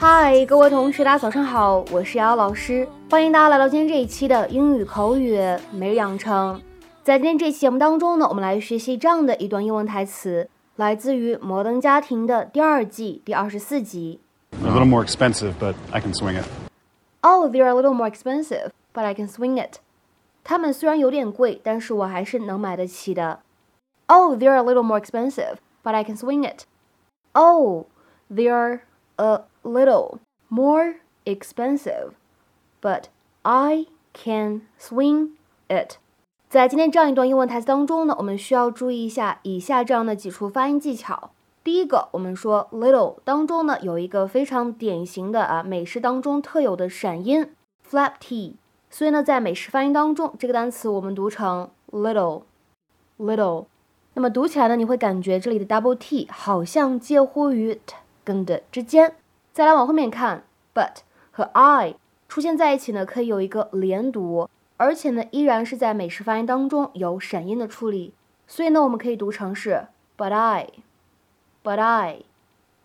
嗨，各位同学，大家早上好，我是瑶瑶老师，欢迎大家来到今天这一期的英语口语每日养成。在今天这期节目当中呢，我们来学习这样的一段英文台词，来自于《摩登家庭》的第二季第二十四集。A little more expensive, but I can swing it. Oh, they're a little more expensive, but I can swing it. 他们虽然有点贵，但是我还是能买得起的。Oh, they're a little more expensive, but I can swing it. Oh, they're a little more expensive, but I can swing it. 在今天这样一段英文台词当中呢，我们需要注意一下以下这样的几处发音技巧。第一个，我们说 little 当中呢有一个非常典型的啊美式当中特有的闪音 flap t，所以呢在美式发音当中，这个单词我们读成 little little。那么读起来呢，你会感觉这里的 double t 好像介乎于 t 跟的之间。再来往后面看，but 和 I 出现在一起呢，可以有一个连读，而且呢依然是在美式发音当中有闪音的处理，所以呢我们可以读成是 but I。But I，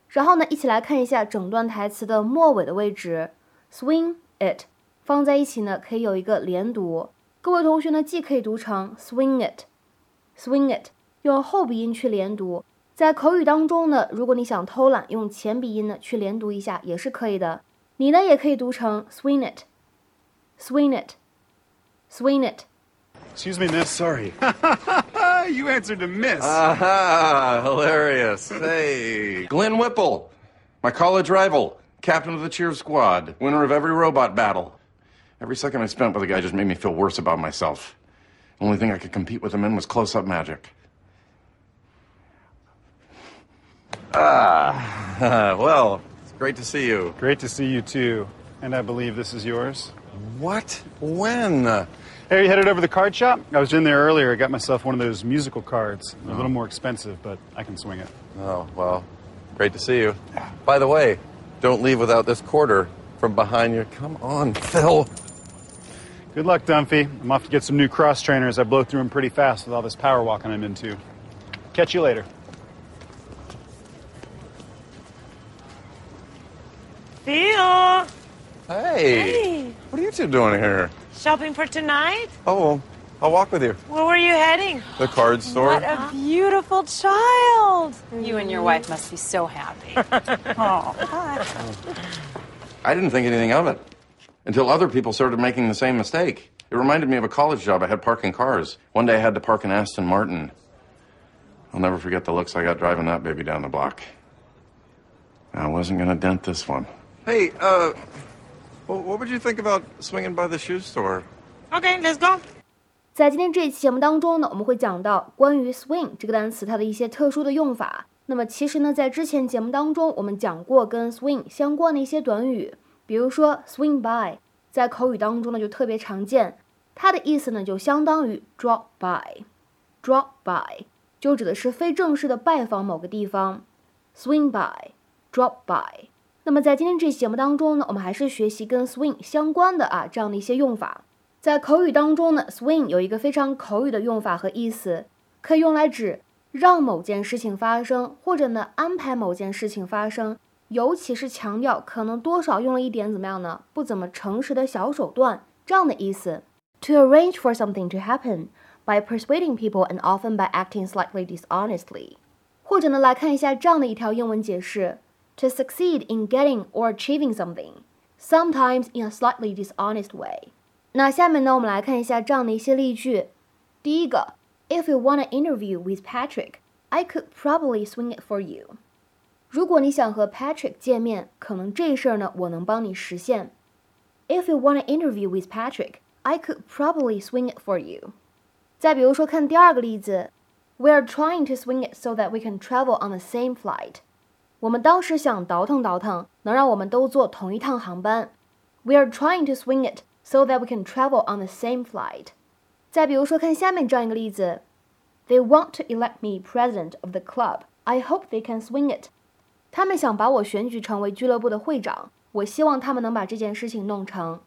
然后呢，一起来看一下整段台词的末尾的位置，swing it 放在一起呢，可以有一个连读。各位同学呢，既可以读成 swing it，swing it，用后鼻音去连读。在口语当中呢，如果你想偷懒，用前鼻音呢去连读一下也是可以的。你呢也可以读成 swing it，swing it，swing it。Excuse me, miss. Sorry. you answered to miss. Aha, hilarious. Hey, Glenn Whipple, my college rival, captain of the cheer squad, winner of every robot battle. Every second I spent with the guy just made me feel worse about myself. Only thing I could compete with him in was close up magic. Ah, well, it's great to see you. Great to see you too. And I believe this is yours. What? When? Hey, you headed over to the card shop? I was in there earlier. I got myself one of those musical cards. A little more expensive, but I can swing it. Oh, well, great to see you. By the way, don't leave without this quarter from behind you. Come on, Phil. Good luck, Dunphy. I'm off to get some new cross trainers. I blow through them pretty fast with all this power walking I'm into. Catch you later. Theo! Hey, Hey, what are you two doing here? shopping for tonight? Oh, I'll walk with you. Where were you heading? The card store. What a beautiful child! You and your wife must be so happy. oh. I didn't think anything of it until other people started making the same mistake. It reminded me of a college job I had parking cars. One day I had to park an Aston Martin. I'll never forget the looks I got driving that baby down the block. I wasn't going to dent this one. Hey, uh, well, what would you think about swinging by the shoe store? Okay, let's go. 在今天这一期节目当中呢，我们会讲到关于 swing 这个单词它的一些特殊的用法。那么其实呢，在之前节目当中，我们讲过跟 swing 相关的一些短语，比如说 swing by，在口语当中呢就特别常见，它的意思呢就相当于 drop by，drop by 就指的是非正式的拜访某个地方，swing by，drop by。那么在今天这期节目当中呢，我们还是学习跟 swing 相关的啊这样的一些用法。在口语当中呢，swing 有一个非常口语的用法和意思，可以用来指让某件事情发生，或者呢安排某件事情发生，尤其是强调可能多少用了一点怎么样呢？不怎么诚实的小手段这样的意思。To arrange for something to happen by persuading people and often by acting slightly dishonestly。或者呢来看一下这样的一条英文解释 ：To succeed in getting or achieving something, sometimes in a slightly dishonest way。那下面呢，我们来看一下这样的一些例句。第一个，If you want an interview with Patrick, I could probably swing it for you。如果你想和 Patrick 见面，可能这事儿呢，我能帮你实现。If you want an interview with Patrick, I could probably swing it for you。再比如说，看第二个例子，We are trying to swing it so that we can travel on the same flight。 我们当时想倒腾倒腾，能让我们都坐同一趟航班。We are trying to swing it so that we can travel on the same flight。再比如说，看下面这样一个例子，They want to elect me president of the club. I hope they can swing it。他们想把我选举成为俱乐部的会长，我希望他们能把这件事情弄成。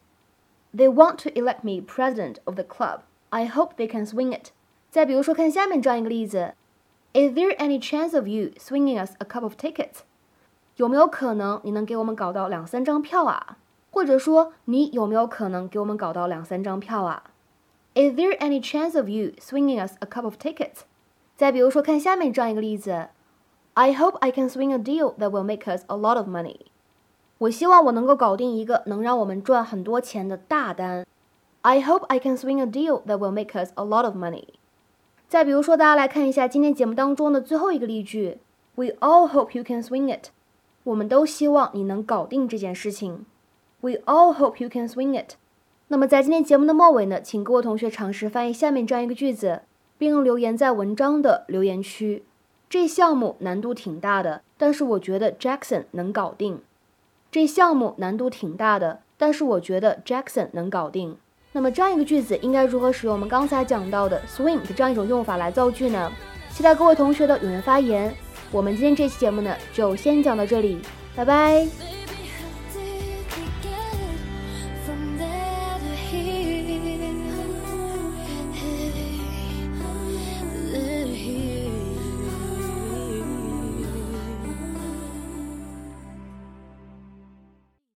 They want to elect me president of the club. I hope they can swing it。再比如说，看下面这样一个例子，Is there any chance of you swinging us a couple of tickets？ 有没有可能你能给我们搞到两三张票啊？或者说，你有没有可能给我们搞到两三张票啊？Is there any chance of you swinging us a couple of tickets？再比如说，看下面这样一个例子：I hope I can swing a deal that will make us a lot of money。我希望我能够搞定一个能让我们赚很多钱的大单。I hope I can swing a deal that will make us a lot of money。再比如说，大家来看一下今天节目当中的最后一个例句：We all hope you can swing it。 我们都希望你能搞定这件事情。We all hope you can swing it。那么在今天节目的末尾呢，请各位同学尝试翻译下面这样一个句子，并留言在文章的留言区。这项目难度挺大的，但是我觉得 Jackson 能搞定。这项目难度挺大的，但是我觉得 Jackson 能搞定。那么这样一个句子应该如何使用我们刚才讲到的 swing 的这样一种用法来造句呢？期待各位同学的踊跃发言。我们今天这期节目呢，就先讲到这里，拜拜。